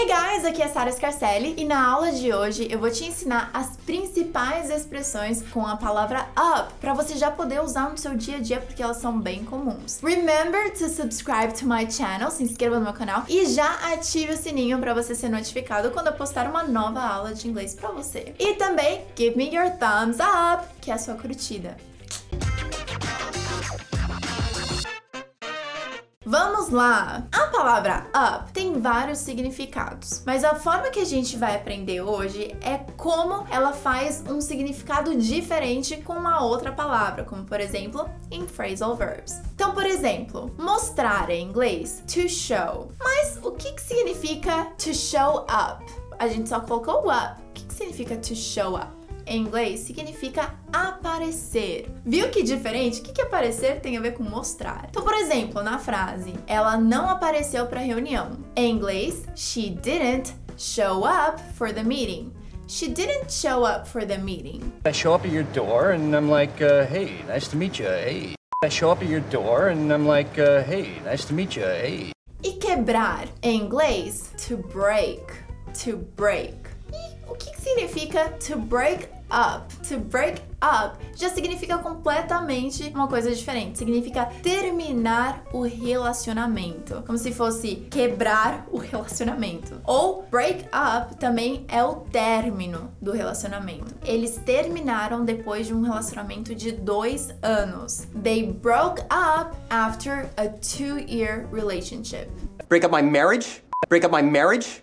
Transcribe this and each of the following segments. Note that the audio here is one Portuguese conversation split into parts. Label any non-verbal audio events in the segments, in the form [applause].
Hey guys, aqui é Sara Scarcelli e na aula de hoje eu vou te ensinar as principais expressões com a palavra up para você já poder usar no seu dia a dia porque elas são bem comuns. Remember to subscribe to my channel, se inscreva no meu canal e já ative o sininho para você ser notificado quando eu postar uma nova aula de inglês para você. E também give me your thumbs up, que é a sua curtida. Vamos lá! A palavra up tem vários significados, mas a forma que a gente vai aprender hoje é como ela faz um significado diferente com uma outra palavra, como por exemplo em phrasal verbs. Então, por exemplo, mostrar em inglês to show. Mas o que, que significa to show up? A gente só colocou up. O que, que significa to show up? Em inglês significa aparecer. Viu que diferente? O que, que aparecer tem a ver com mostrar? Então, por exemplo, na frase, ela não apareceu para a reunião. Em inglês, she didn't show up for the meeting. She didn't show up for the meeting. I show up at your door and I'm like, uh, hey, nice to meet you. Hey. I show up at your door and I'm like, uh, hey, nice to meet you. Hey. E quebrar, em inglês, to break. To break. E o que significa to break up. To break up já significa completamente uma coisa diferente. Significa terminar o relacionamento. Como se fosse quebrar o relacionamento. Ou break up também é o término do relacionamento. Eles terminaram depois de um relacionamento de dois anos. They broke up after a two-year relationship. Break up my marriage? Break up my marriage?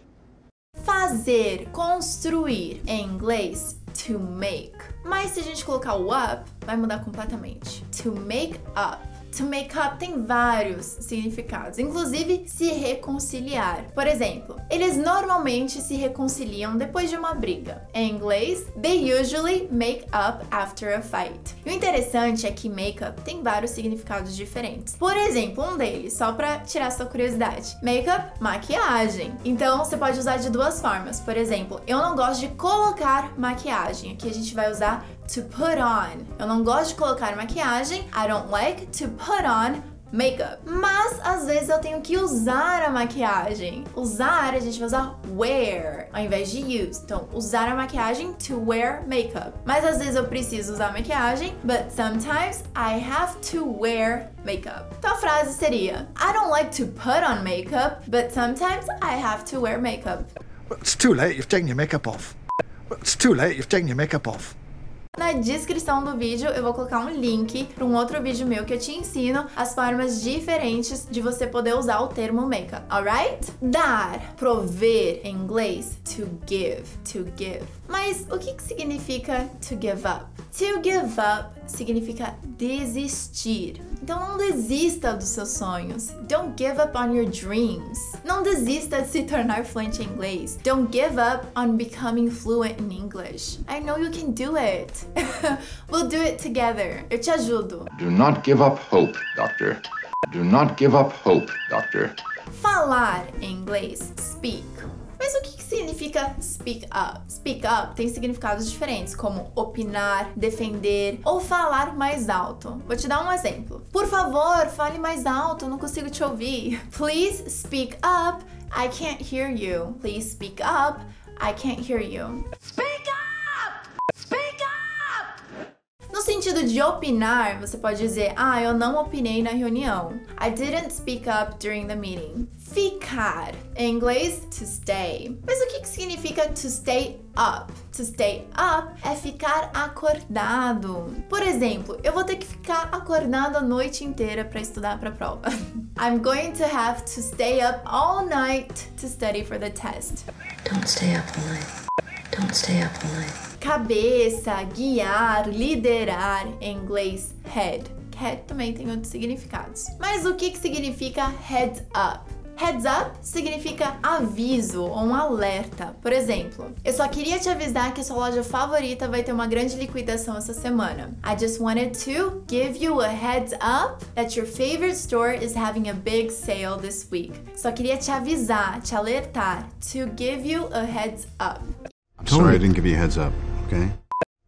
Fazer, construir em inglês to make. Mas se a gente colocar o up, vai mudar completamente. To make up. To make up tem vários significados, inclusive se reconciliar. Por exemplo, eles normalmente se reconciliam depois de uma briga. Em inglês, they usually make up after a fight. E o interessante é que make up tem vários significados diferentes. Por exemplo, um deles, só para tirar sua curiosidade. Make up, maquiagem. Então, você pode usar de duas formas. Por exemplo, eu não gosto de colocar maquiagem. Aqui a gente vai usar to put on. Eu não gosto de colocar maquiagem. I don't like to put on makeup. Mas às vezes eu tenho que usar a maquiagem. Usar, a gente vai usar wear ao invés de use. Então, usar a maquiagem to wear makeup. Mas às vezes eu preciso usar maquiagem, but sometimes I have to wear makeup. Então a frase seria: I don't like to put on makeup, but sometimes I have to wear makeup. It's too late, you've taken your makeup off. It's too late, you've taken your makeup off. Na descrição do vídeo eu vou colocar um link para um outro vídeo meu que eu te ensino as formas diferentes de você poder usar o termo makeup, alright? Dar, prover em inglês, to give, to give. Mas o que, que significa to give up? To give up significa desistir. Então não desista dos seus sonhos. Don't give up on your dreams. Não desista de se tornar fluente em inglês. Don't give up on becoming fluent in English. I know you can do it. [laughs] we'll do it together. Eu te ajudo. Do not give up hope, doctor. Do not give up hope, doctor. Falar em inglês, speak. Mas o que significa speak up? Speak up tem significados diferentes, como opinar, defender ou falar mais alto. Vou te dar um exemplo. Por favor, fale mais alto, eu não consigo te ouvir. Please speak up, I can't hear you. Please speak up, I can't hear you. Speak up! Speak up! No sentido de opinar, você pode dizer: Ah, eu não opinei na reunião. I didn't speak up during the meeting. Ficar, em inglês, to stay. Mas o que, significa to stay up? To stay up é ficar acordado. Por exemplo, eu vou ter que ficar acordado a noite inteira para estudar para a prova. [laughs] I'm going to have to stay up all night to study for the test. Don't stay up all night. Don't stay up all night. Cabeça, guiar, liderar, em inglês, head. Head também tem outros significados. Mas o que, que significa heads up? Heads up significa aviso ou um alerta. Por exemplo, eu só queria te avisar que sua loja favorita vai ter uma grande liquidação essa semana. I just wanted to give you a heads up that your favorite store is having a big sale this week. Só queria te avisar, te alertar, to give you a heads up. I'm sorry I didn't give you a heads up, okay?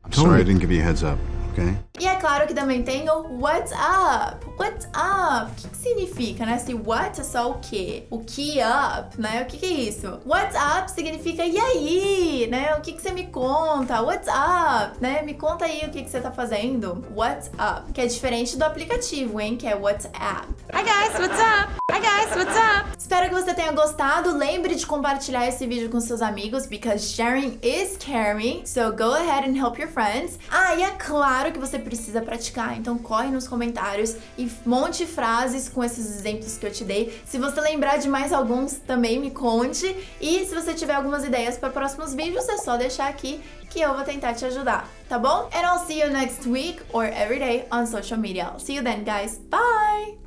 I'm sorry I didn't give you a heads up, Okay. E é claro que também tem o what's up? What's up? O que, que significa, né? Se what é só o quê? O que up, né? O que, que é isso? What's up significa e aí, né? O que, que você me conta? What's up, né? Me conta aí o que, que você tá fazendo. What's up? Que é diferente do aplicativo, hein? Que é WhatsApp. Hi guys, what's up? Hi guys, what's up? Espero que você tenha gostado. Lembre de compartilhar esse vídeo com seus amigos, because sharing is caring. So go ahead and help your friends. Ah, e é claro que você precisa praticar, então corre nos comentários e monte frases com esses exemplos que eu te dei. Se você lembrar de mais alguns, também me conte. E se você tiver algumas ideias para próximos vídeos, é só deixar aqui que eu vou tentar te ajudar, tá bom? And I'll see you next week or every day on social media. See you then, guys. Bye!